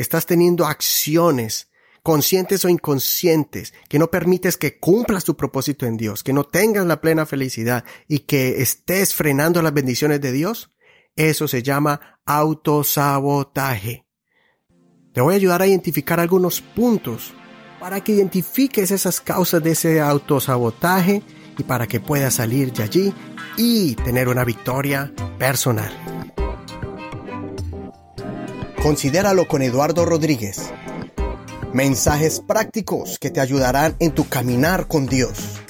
estás teniendo acciones conscientes o inconscientes, que no permites que cumplas tu propósito en Dios, que no tengas la plena felicidad y que estés frenando las bendiciones de Dios, eso se llama autosabotaje. Te voy a ayudar a identificar algunos puntos para que identifiques esas causas de ese autosabotaje y para que puedas salir de allí y tener una victoria personal. Considéralo con Eduardo Rodríguez. Mensajes prácticos que te ayudarán en tu caminar con Dios.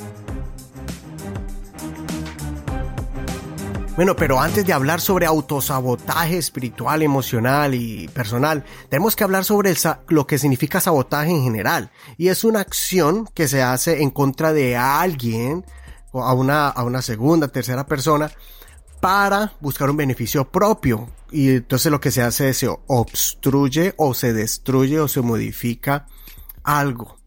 Bueno, pero antes de hablar sobre autosabotaje espiritual, emocional y personal, tenemos que hablar sobre lo que significa sabotaje en general. Y es una acción que se hace en contra de alguien, o a una, a una segunda, tercera persona, para buscar un beneficio propio. Y entonces lo que se hace es se obstruye o se destruye o se modifica algo.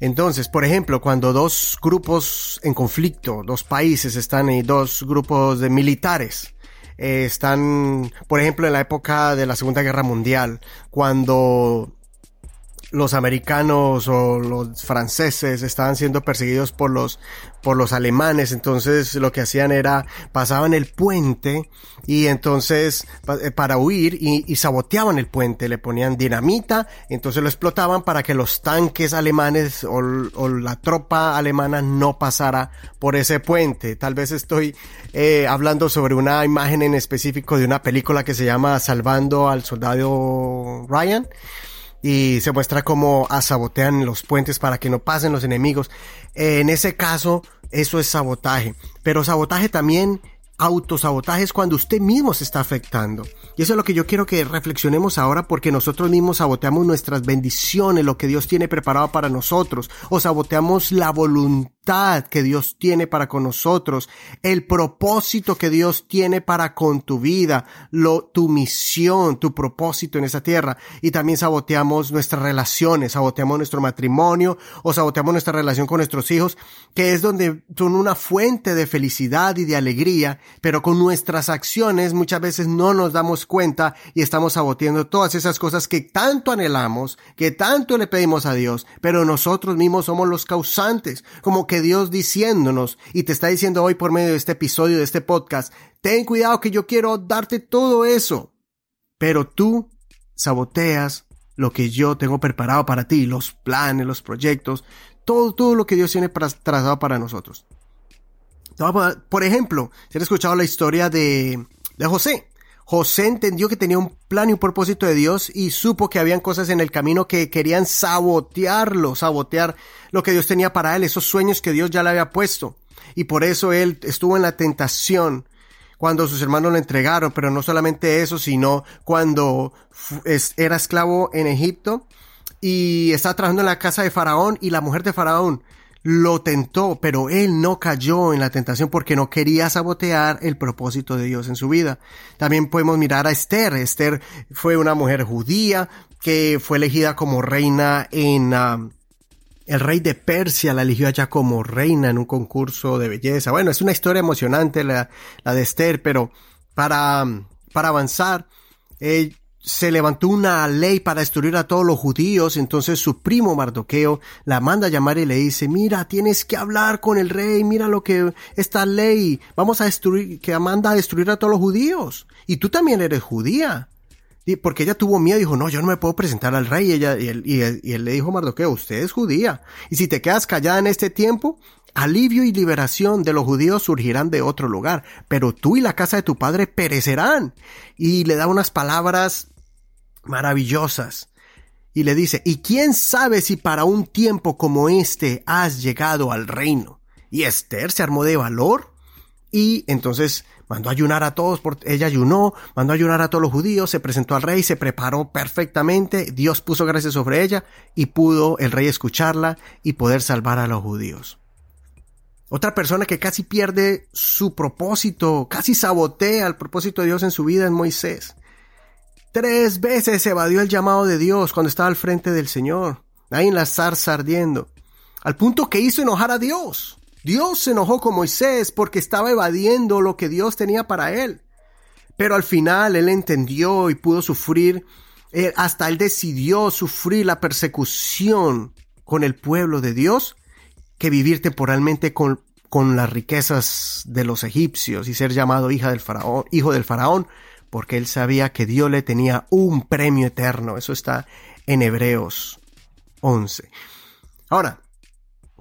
Entonces, por ejemplo, cuando dos grupos en conflicto, dos países están en dos grupos de militares, eh, están, por ejemplo, en la época de la Segunda Guerra Mundial, cuando los americanos o los franceses estaban siendo perseguidos por los por los alemanes entonces lo que hacían era pasaban el puente y entonces eh, para huir y, saboteaban el puente le ponían dinamita entonces lo explotaban para que los tanques alemanes o, la tropa alemana no pasara por ese puente. Tal vez estoy eh, hablando sobre una imagen en específico de una película que se llama Salvando al soldado Ryan y se muestra cómo sabotean los puentes para que no pasen los enemigos. en ese caso, eso es sabotaje. Pero sabotaje también, autosabotaje es cuando usted mismo se está afectando. Y eso es lo que yo quiero que reflexionemos ahora porque nosotros mismos saboteamos nuestras bendiciones, lo que Dios tiene preparado para nosotros, o saboteamos la voluntad que Dios tiene para con nosotros, el propósito que Dios tiene para con tu vida, lo, tu misión, tu propósito en esa tierra. Y también saboteamos nuestras relaciones, saboteamos nuestro matrimonio o saboteamos nuestra relación con nuestros hijos, que es donde son una fuente de felicidad y de alegría, pero con nuestras acciones muchas veces no nos damos cuenta y estamos saboteando todas esas cosas que tanto anhelamos, que tanto le pedimos a Dios, pero nosotros mismos somos los causantes, como que Dios diciéndonos y te está diciendo hoy por medio de este episodio, de este podcast, ten cuidado que yo quiero darte todo eso, pero tú saboteas lo que yo tengo preparado para ti, los planes, los proyectos, todo, todo lo que Dios tiene trazado para nosotros. Por ejemplo, si has escuchado la historia de, de José, José entendió que tenía un plan y un propósito de Dios y supo que habían cosas en el camino que querían sabotearlo, sabotear lo que Dios tenía para él, esos sueños que Dios ya le había puesto. Y por eso él estuvo en la tentación cuando sus hermanos lo entregaron, pero no solamente eso, sino cuando era esclavo en Egipto y estaba trabajando en la casa de Faraón y la mujer de Faraón lo tentó, pero él no cayó en la tentación porque no quería sabotear el propósito de Dios en su vida. También podemos mirar a Esther. Esther fue una mujer judía que fue elegida como reina en... Um, el rey de Persia la eligió allá como reina en un concurso de belleza. Bueno, es una historia emocionante la, la de Esther, pero para, para avanzar, eh, se levantó una ley para destruir a todos los judíos, entonces su primo Mardoqueo la manda a llamar y le dice, mira, tienes que hablar con el rey, mira lo que esta ley, vamos a destruir, que manda a destruir a todos los judíos. Y tú también eres judía. Y porque ella tuvo miedo, dijo, no, yo no me puedo presentar al rey. Y, ella, y, él, y, él, le dijo Mardoqueo, usted es judía. Y si te quedas callada en este tiempo, alivio y liberación de los judíos surgirán de otro lugar, pero tú y la casa de tu padre perecerán. Y le da unas palabras maravillosas. Y le dice, ¿y quién sabe si para un tiempo como este has llegado al reino? Y Esther se armó de valor y entonces mandó ayunar a todos, ella ayunó, mandó a ayunar a todos los judíos, se presentó al rey, se preparó perfectamente, Dios puso gracias sobre ella y pudo el rey escucharla y poder salvar a los judíos. Otra persona que casi pierde su propósito, casi sabotea el propósito de Dios en su vida es Moisés. Tres veces evadió el llamado de Dios cuando estaba al frente del Señor, ahí en la zarza ardiendo, al punto que hizo enojar a Dios. Dios se enojó con Moisés porque estaba evadiendo lo que Dios tenía para él. Pero al final él entendió y pudo sufrir eh, hasta él decidió sufrir la persecución con el pueblo de Dios que vivir temporalmente con, con las riquezas de los egipcios y ser llamado hija del faraón, hijo del faraón, porque él sabía que Dios le tenía un premio eterno. Eso está en Hebreos 11. Ahora,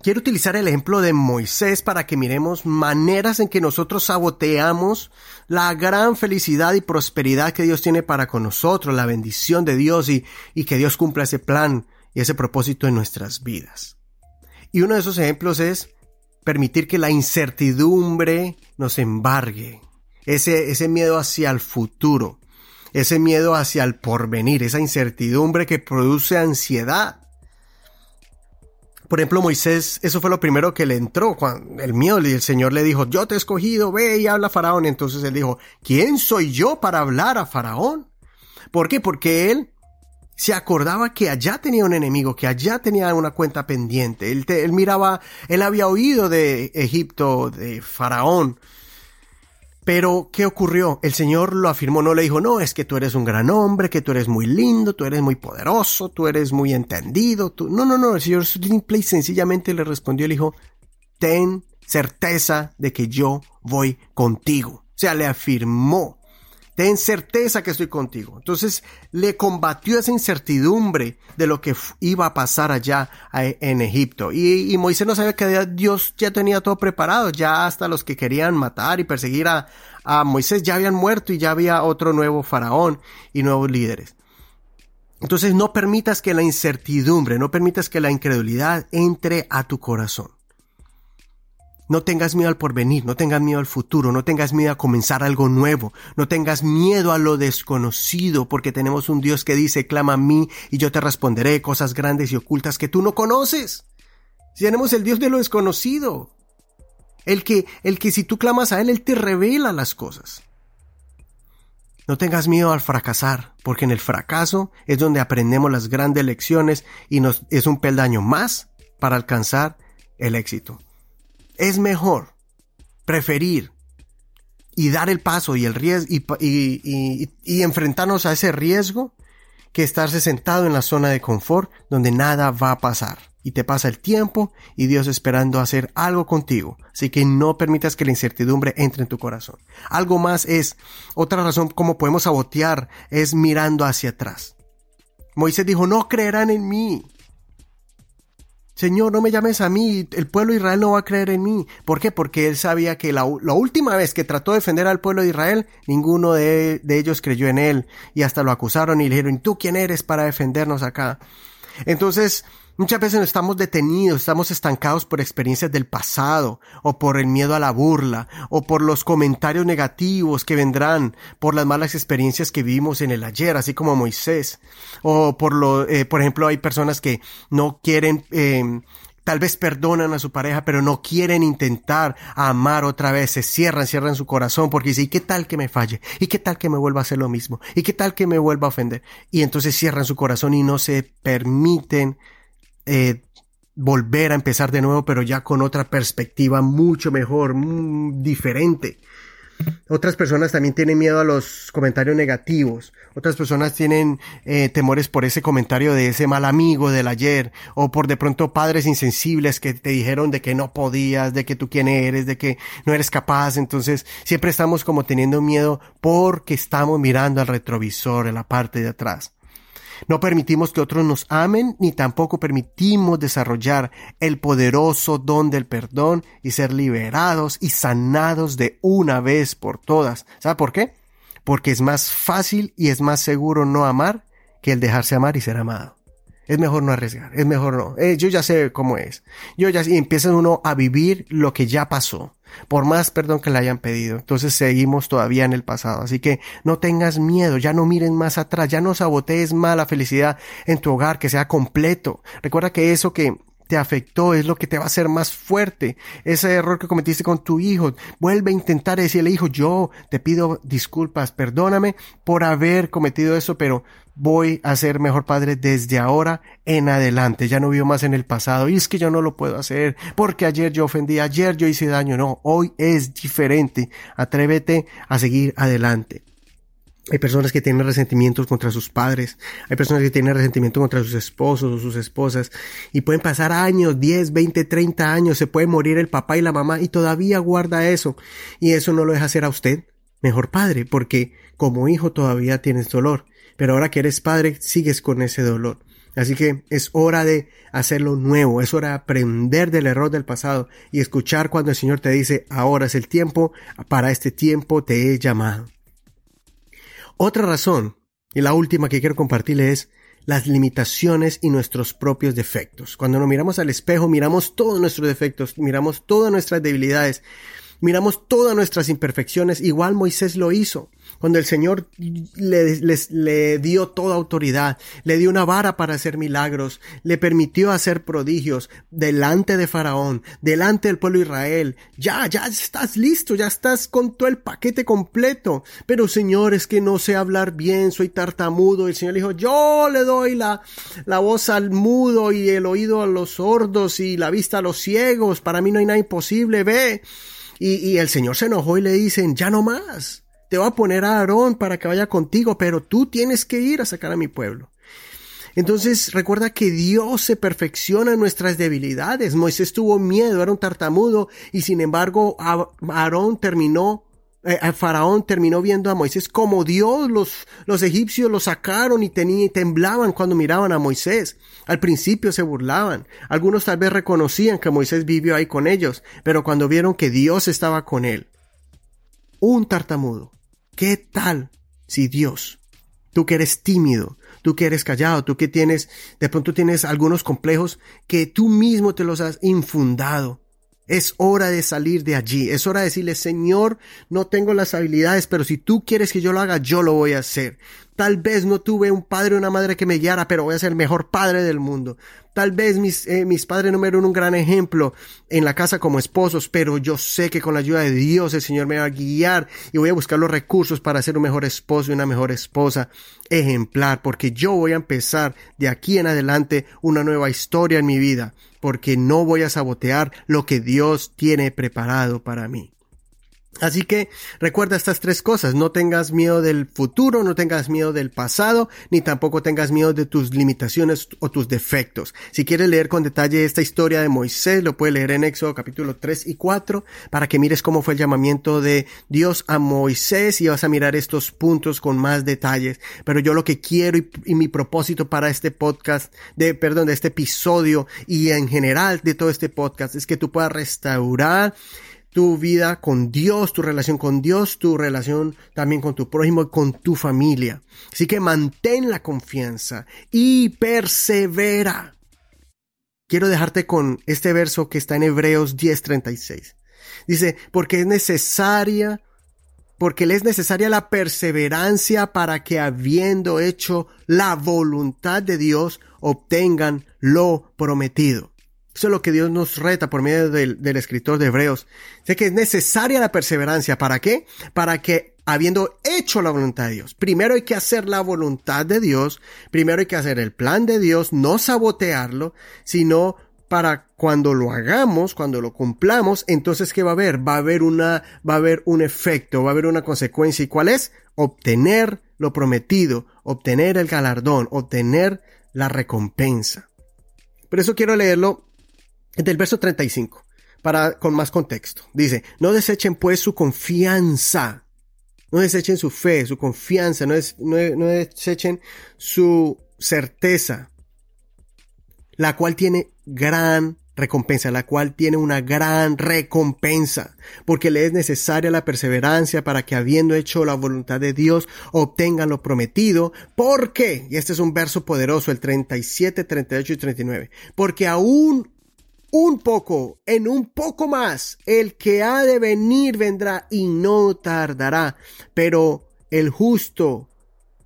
quiero utilizar el ejemplo de Moisés para que miremos maneras en que nosotros saboteamos la gran felicidad y prosperidad que Dios tiene para con nosotros, la bendición de Dios y, y que Dios cumpla ese plan y ese propósito en nuestras vidas. Y uno de esos ejemplos es permitir que la incertidumbre nos embargue, ese, ese miedo hacia el futuro, ese miedo hacia el porvenir, esa incertidumbre que produce ansiedad. Por ejemplo, Moisés, eso fue lo primero que le entró, cuando el miedo, y el Señor le dijo, yo te he escogido, ve y habla a Faraón. Entonces él dijo, ¿quién soy yo para hablar a Faraón? ¿Por qué? Porque él se acordaba que allá tenía un enemigo, que allá tenía una cuenta pendiente. Él, él miraba, él había oído de Egipto, de Faraón, pero, ¿qué ocurrió? El Señor lo afirmó, no le dijo, no, es que tú eres un gran hombre, que tú eres muy lindo, tú eres muy poderoso, tú eres muy entendido. Tú... No, no, no, el Señor simple y sencillamente le respondió, le dijo, ten certeza de que yo voy contigo. O sea, le afirmó ten certeza que estoy contigo. Entonces le combatió esa incertidumbre de lo que iba a pasar allá en Egipto. Y, Moisés no sabía que Dios ya tenía todo preparado, ya hasta los que querían matar y perseguir a, Moisés ya habían muerto y ya había otro nuevo faraón y nuevos líderes. Entonces no permitas que la incertidumbre, no permitas que la incredulidad entre a tu corazón. No tengas miedo al porvenir, no tengas miedo al futuro, no tengas miedo a comenzar algo nuevo, no tengas miedo a lo desconocido, porque tenemos un Dios que dice, clama a mí y yo te responderé cosas grandes y ocultas que tú no conoces. Si tenemos el Dios de lo desconocido, el que, el que si tú clamas a Él, Él te revela las cosas. No tengas miedo al fracasar, porque en el fracaso es donde aprendemos las grandes lecciones y nos, es un peldaño más para alcanzar el éxito. Es mejor preferir y dar el paso y el riesgo y, enfrentarnos a ese riesgo que estarse sentado en la zona de confort donde nada va a pasar y te pasa el tiempo y Dios esperando hacer algo contigo. Así que no permitas que la incertidumbre entre en tu corazón. Algo más es, otra razón como podemos sabotear es mirando hacia atrás. Moisés dijo, no creerán en mí. Señor, no me llames a mí, el pueblo de Israel no va a creer en mí. ¿Por qué? Porque él sabía que la, última vez que trató de defender al pueblo de Israel, ninguno de, de, ellos creyó en él y hasta lo acusaron y le dijeron, ¿tú quién eres para defendernos acá? Entonces, Muchas veces estamos detenidos, estamos estancados por experiencias del pasado, o por el miedo a la burla, o por los comentarios negativos que vendrán, por las malas experiencias que vivimos en el ayer, así como Moisés, o por lo, eh, por ejemplo, hay personas que no quieren, eh, tal vez perdonan a su pareja, pero no quieren intentar amar otra vez, se cierran, cierran su corazón porque dicen, ¿y qué tal que me falle? ¿Y qué tal que me vuelva a hacer lo mismo? ¿Y qué tal que me vuelva a ofender? Y entonces cierran su corazón y no se permiten eh, volver a empezar de nuevo, pero ya con otra perspectiva mucho mejor, mm, diferente. Otras personas también tienen miedo a los comentarios negativos. Otras personas tienen eh, temores por ese comentario de ese mal amigo del ayer. O por de pronto padres insensibles que te dijeron de que no podías, de que tú quién eres, de que no eres capaz. Entonces siempre estamos como teniendo miedo porque estamos mirando al retrovisor en la parte de atrás. No permitimos que otros nos amen, ni tampoco permitimos desarrollar el poderoso don del perdón y ser liberados y sanados de una vez por todas. ¿Sabe por qué? Porque es más fácil y es más seguro no amar que el dejarse amar y ser amado. Es mejor no arriesgar, es mejor no. Eh, yo ya sé cómo es. Yo ya y empieza uno a vivir lo que ya pasó por más perdón que le hayan pedido. Entonces seguimos todavía en el pasado. Así que no tengas miedo, ya no miren más atrás, ya no sabotees más la felicidad en tu hogar, que sea completo. Recuerda que eso que te afectó es lo que te va a hacer más fuerte. Ese error que cometiste con tu hijo, vuelve a intentar decirle, hijo, yo te pido disculpas, perdóname por haber cometido eso, pero voy a ser mejor padre desde ahora en adelante. Ya no vivo más en el pasado. Y es que yo no lo puedo hacer porque ayer yo ofendí, ayer yo hice daño. No, hoy es diferente. Atrévete a seguir adelante. Hay personas que tienen resentimientos contra sus padres, hay personas que tienen resentimiento contra sus esposos o sus esposas y pueden pasar años, 10, 20, 30 años, se puede morir el papá y la mamá y todavía guarda eso y eso no lo deja hacer a usted mejor padre porque como hijo todavía tienes dolor, pero ahora que eres padre sigues con ese dolor. Así que es hora de hacerlo nuevo, es hora de aprender del error del pasado y escuchar cuando el Señor te dice, ahora es el tiempo, para este tiempo te he llamado. Otra razón, y la última que quiero compartirle es las limitaciones y nuestros propios defectos. Cuando nos miramos al espejo, miramos todos nuestros defectos, miramos todas nuestras debilidades, miramos todas nuestras imperfecciones, igual Moisés lo hizo. Cuando el Señor le, le, dio toda autoridad, le dio una vara para hacer milagros, le permitió hacer prodigios delante de Faraón, delante del pueblo de Israel. Ya, ya estás listo, ya estás con todo el paquete completo. Pero Señor, es que no sé hablar bien, soy tartamudo. Y el Señor dijo, yo le doy la, la voz al mudo y el oído a los sordos y la vista a los ciegos. Para mí no hay nada imposible, ve. Y, y el Señor se enojó y le dicen, ya no más te voy a poner a Aarón para que vaya contigo, pero tú tienes que ir a sacar a mi pueblo. Entonces recuerda que Dios se perfecciona en nuestras debilidades. Moisés tuvo miedo, era un tartamudo y sin embargo Aarón terminó, eh, Faraón terminó viendo a Moisés como Dios. Los, los egipcios lo sacaron y, tenían, temblaban cuando miraban a Moisés. Al principio se burlaban. Algunos tal vez reconocían que Moisés vivió ahí con ellos, pero cuando vieron que Dios estaba con él, un tartamudo, ¿Qué tal si Dios, tú que eres tímido, tú que eres callado, tú que tienes, de pronto tienes algunos complejos que tú mismo te los has infundado? Es hora de salir de allí. Es hora de decirle, Señor, no tengo las habilidades, pero si tú quieres que yo lo haga, yo lo voy a hacer. Tal vez no tuve un padre o una madre que me guiara, pero voy a ser el mejor padre del mundo. Tal vez mis, eh, mis padres no me dieron un gran ejemplo en la casa como esposos, pero yo sé que con la ayuda de Dios el Señor me va a guiar y voy a buscar los recursos para ser un mejor esposo y una mejor esposa ejemplar, porque yo voy a empezar de aquí en adelante una nueva historia en mi vida, porque no voy a sabotear lo que Dios tiene preparado para mí. Así que recuerda estas tres cosas, no tengas miedo del futuro, no tengas miedo del pasado, ni tampoco tengas miedo de tus limitaciones o tus defectos. Si quieres leer con detalle esta historia de Moisés, lo puedes leer en Éxodo capítulo 3 y 4 para que mires cómo fue el llamamiento de Dios a Moisés y vas a mirar estos puntos con más detalles. Pero yo lo que quiero y, y mi propósito para este podcast, de, perdón, de este episodio y en general de todo este podcast es que tú puedas restaurar tu vida con Dios, tu relación con Dios, tu relación también con tu prójimo y con tu familia. Así que mantén la confianza y persevera. Quiero dejarte con este verso que está en Hebreos 10:36. Dice, porque es necesaria, porque le es necesaria la perseverancia para que habiendo hecho la voluntad de Dios, obtengan lo prometido. Eso es lo que Dios nos reta por medio del, escritor de Hebreos. Sé que es necesaria la perseverancia. ¿Para qué? Para que habiendo hecho la voluntad de Dios. Primero hay que hacer la voluntad de Dios, primero hay que hacer el plan de Dios, no sabotearlo, sino para cuando lo hagamos, cuando lo cumplamos, entonces ¿qué va a haber? Va a haber una, va a haber un efecto, va a haber una consecuencia. ¿Y cuál es? Obtener lo prometido, obtener el galardón, obtener la recompensa. Por eso quiero leerlo del verso 35, para, con más contexto. Dice, no desechen pues su confianza, no desechen su fe, su confianza, no, no desechen su certeza, la cual tiene gran recompensa, la cual tiene una gran recompensa, porque le es necesaria la perseverancia para que habiendo hecho la voluntad de Dios obtengan lo prometido, porque, y este es un verso poderoso, el 37, 38 y 39, porque aún un poco, en un poco más, el que ha de venir vendrá y no tardará, pero el justo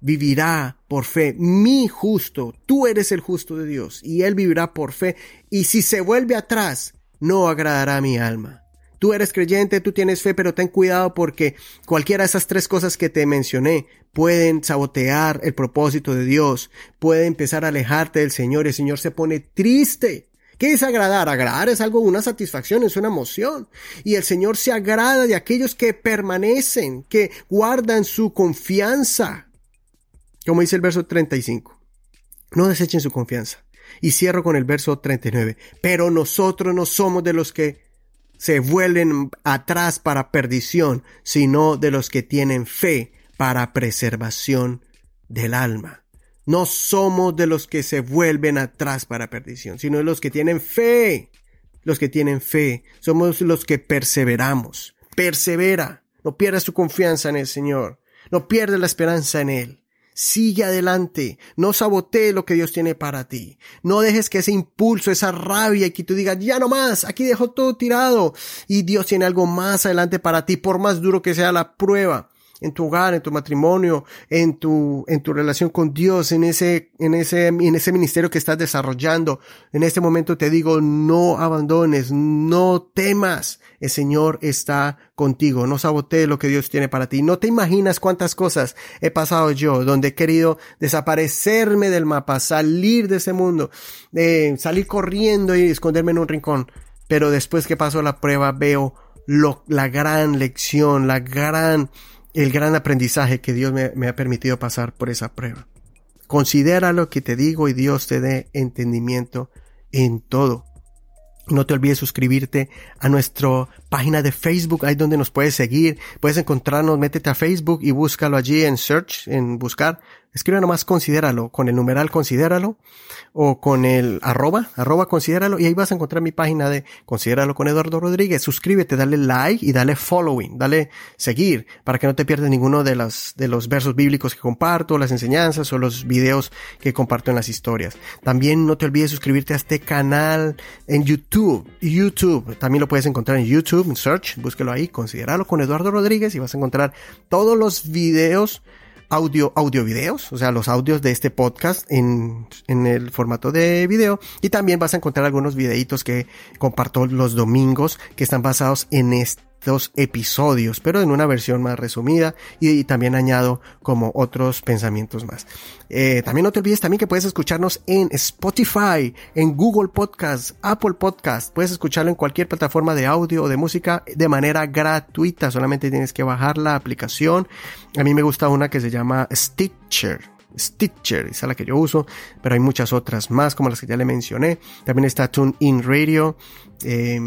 vivirá por fe. Mi justo, tú eres el justo de Dios, y él vivirá por fe, y si se vuelve atrás, no agradará a mi alma. Tú eres creyente, tú tienes fe, pero ten cuidado porque cualquiera de esas tres cosas que te mencioné pueden sabotear el propósito de Dios, puede empezar a alejarte del Señor, el Señor se pone triste ¿Qué es agradar? Agradar es algo, una satisfacción, es una emoción. Y el Señor se agrada de aquellos que permanecen, que guardan su confianza. Como dice el verso 35. No desechen su confianza. Y cierro con el verso 39. Pero nosotros no somos de los que se vuelven atrás para perdición, sino de los que tienen fe para preservación del alma. No somos de los que se vuelven atrás para perdición, sino de los que tienen fe. Los que tienen fe. Somos los que perseveramos. Persevera. No pierdas tu confianza en el Señor. No pierdas la esperanza en Él. Sigue adelante. No sabotee lo que Dios tiene para ti. No dejes que ese impulso, esa rabia y que tú digas, ya no más, aquí dejo todo tirado. Y Dios tiene algo más adelante para ti, por más duro que sea la prueba en tu hogar, en tu matrimonio, en tu, en tu relación con Dios, en ese, en ese, en ese ministerio que estás desarrollando. En este momento te digo, no abandones, no temas. El Señor está contigo. No sabotees lo que Dios tiene para ti. No te imaginas cuántas cosas he pasado yo, donde he querido desaparecerme del mapa, salir de ese mundo, eh, salir corriendo y esconderme en un rincón. Pero después que pasó la prueba, veo lo, la gran lección, la gran el gran aprendizaje que Dios me, ha permitido pasar por esa prueba. Considera lo que te digo y Dios te dé entendimiento en todo. No te olvides suscribirte a nuestra página de Facebook, ahí donde nos puedes seguir. Puedes encontrarnos, métete a Facebook y búscalo allí en search, en buscar Escribe nomás considéralo, con el numeral considéralo o con el arroba, arroba considéralo y ahí vas a encontrar mi página de considéralo con Eduardo Rodríguez. Suscríbete, dale like y dale following, dale seguir para que no te pierdas ninguno de los, de los versos bíblicos que comparto, las enseñanzas o los videos que comparto en las historias. También no te olvides suscribirte a este canal en YouTube. YouTube, también lo puedes encontrar en YouTube, en search, búsquelo ahí, considéralo con Eduardo Rodríguez y vas a encontrar todos los videos audio, audio videos, o sea, los audios de este podcast en, en el formato de video. Y también vas a encontrar algunos videitos que comparto los domingos que están basados en este dos episodios, pero en una versión más resumida y, también añado como otros pensamientos más. Eh, también no te olvides también que puedes escucharnos en Spotify, en Google Podcast, Apple Podcast, puedes escucharlo en cualquier plataforma de audio o de música de manera gratuita, solamente tienes que bajar la aplicación. A mí me gusta una que se llama Stitcher, Stitcher, esa es la que yo uso, pero hay muchas otras más como las que ya le mencioné. También está TuneIn Radio. Eh,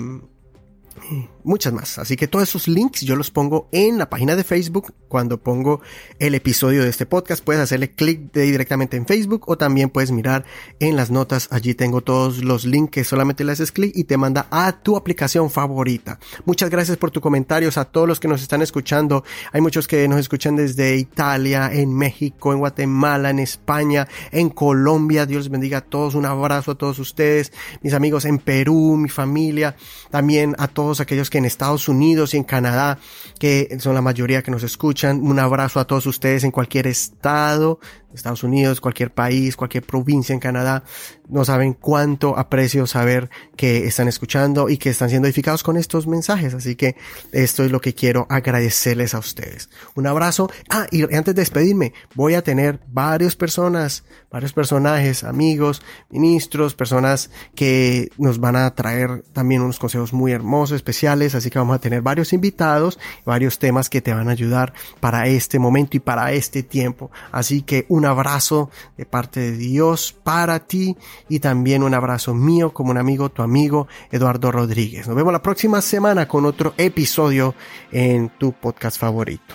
muchas más. Así que todos esos links yo los pongo en la página de Facebook cuando pongo el episodio de este podcast. Puedes hacerle clic directamente en Facebook o también puedes mirar en las notas. Allí tengo todos los links que solamente le haces clic y te manda a tu aplicación favorita. Muchas gracias por tus comentarios a todos los que nos están escuchando. Hay muchos que nos escuchan desde Italia, en México, en Guatemala, en España, en Colombia. Dios bendiga a todos. Un abrazo a todos ustedes, mis amigos en Perú, mi familia. También a todos aquellos que en Estados Unidos y en Canadá, que son la mayoría que nos escuchan. Un abrazo a todos ustedes en cualquier estado Estados Unidos, cualquier país, cualquier provincia en Canadá, no saben cuánto aprecio saber que están escuchando y que están siendo edificados con estos mensajes. Así que esto es lo que quiero agradecerles a ustedes. Un abrazo. Ah, y antes de despedirme, voy a tener varias personas, varios personajes, amigos, ministros, personas que nos van a traer también unos consejos muy hermosos, especiales. Así que vamos a tener varios invitados, varios temas que te van a ayudar para este momento y para este tiempo. Así que un abrazo de parte de Dios para ti y también un abrazo mío como un amigo, tu amigo Eduardo Rodríguez. Nos vemos la próxima semana con otro episodio en tu podcast favorito.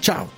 Chao.